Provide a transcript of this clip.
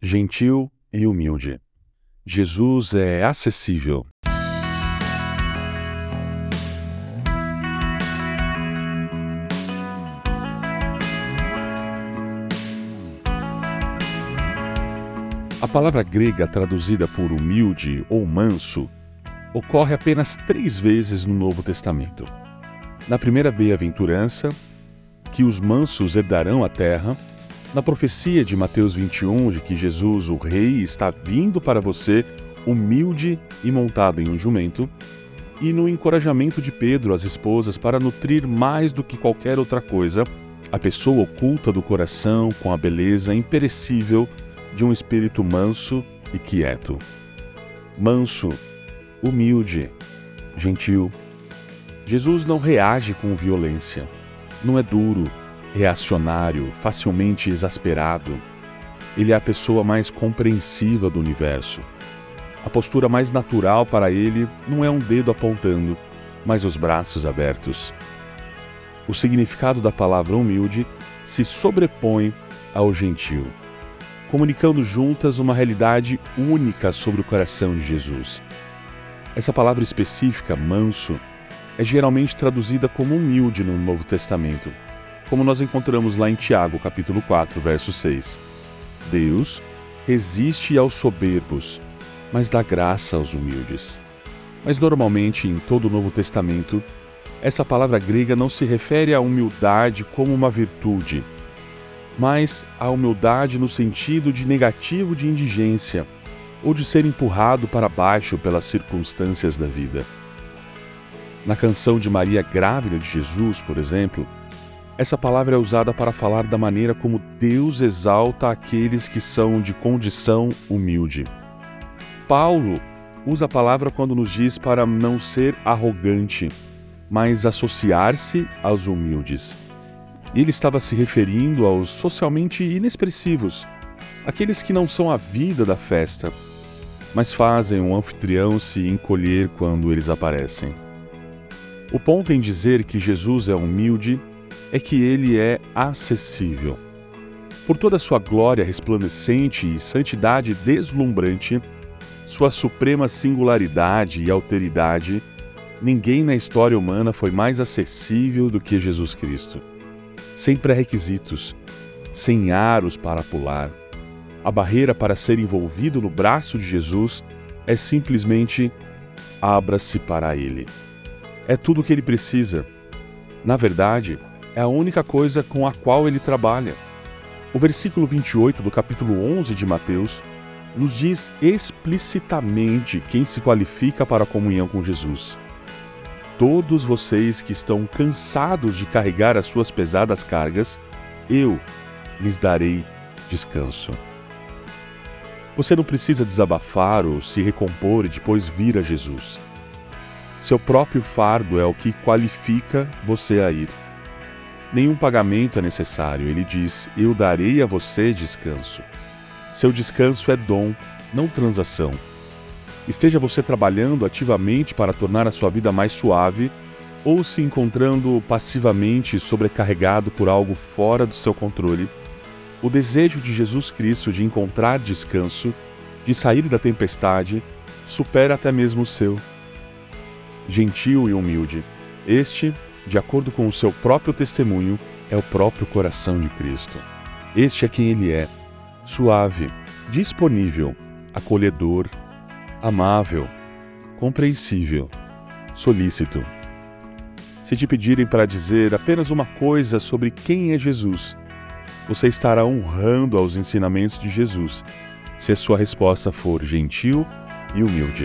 gentil e humilde. Jesus é acessível. A palavra grega traduzida por humilde ou manso ocorre apenas três vezes no Novo Testamento. Na primeira bem-aventurança, que os mansos herdarão a terra, na profecia de Mateus 21 de que Jesus, o Rei, está vindo para você humilde e montado em um jumento, e no encorajamento de Pedro às esposas para nutrir mais do que qualquer outra coisa a pessoa oculta do coração com a beleza imperecível de um espírito manso e quieto. Manso, humilde, gentil. Jesus não reage com violência. Não é duro, reacionário, facilmente exasperado. Ele é a pessoa mais compreensiva do universo. A postura mais natural para ele não é um dedo apontando, mas os braços abertos. O significado da palavra humilde se sobrepõe ao gentil, comunicando juntas uma realidade única sobre o coração de Jesus. Essa palavra específica, manso, é geralmente traduzida como humilde no Novo Testamento, como nós encontramos lá em Tiago, capítulo 4, verso 6. Deus resiste aos soberbos, mas dá graça aos humildes. Mas normalmente em todo o Novo Testamento, essa palavra grega não se refere à humildade como uma virtude, mas à humildade no sentido de negativo de indigência ou de ser empurrado para baixo pelas circunstâncias da vida. Na canção de Maria grávida de Jesus, por exemplo, essa palavra é usada para falar da maneira como Deus exalta aqueles que são de condição humilde. Paulo usa a palavra quando nos diz para não ser arrogante, mas associar-se aos humildes. Ele estava se referindo aos socialmente inexpressivos, aqueles que não são a vida da festa, mas fazem o anfitrião se encolher quando eles aparecem. O ponto em dizer que Jesus é humilde é que ele é acessível. Por toda sua glória resplandecente e santidade deslumbrante, sua suprema singularidade e alteridade, ninguém na história humana foi mais acessível do que Jesus Cristo. Sem pré-requisitos, sem aros para pular. A barreira para ser envolvido no braço de Jesus é simplesmente abra-se para Ele. É tudo o que ele precisa. Na verdade, é a única coisa com a qual ele trabalha. O versículo 28 do capítulo 11 de Mateus nos diz explicitamente quem se qualifica para a comunhão com Jesus. Todos vocês que estão cansados de carregar as suas pesadas cargas, eu lhes darei descanso. Você não precisa desabafar ou se recompor e depois vir a Jesus. Seu próprio fardo é o que qualifica você a ir. Nenhum pagamento é necessário, ele diz: Eu darei a você descanso. Seu descanso é dom, não transação. Esteja você trabalhando ativamente para tornar a sua vida mais suave ou se encontrando passivamente sobrecarregado por algo fora do seu controle, o desejo de Jesus Cristo de encontrar descanso, de sair da tempestade, supera até mesmo o seu. Gentil e humilde, este, de acordo com o seu próprio testemunho, é o próprio coração de Cristo. Este é quem ele é suave, disponível, acolhedor, amável, compreensível, solícito. Se te pedirem para dizer apenas uma coisa sobre quem é Jesus, você estará honrando aos ensinamentos de Jesus, se a sua resposta for gentil e humilde.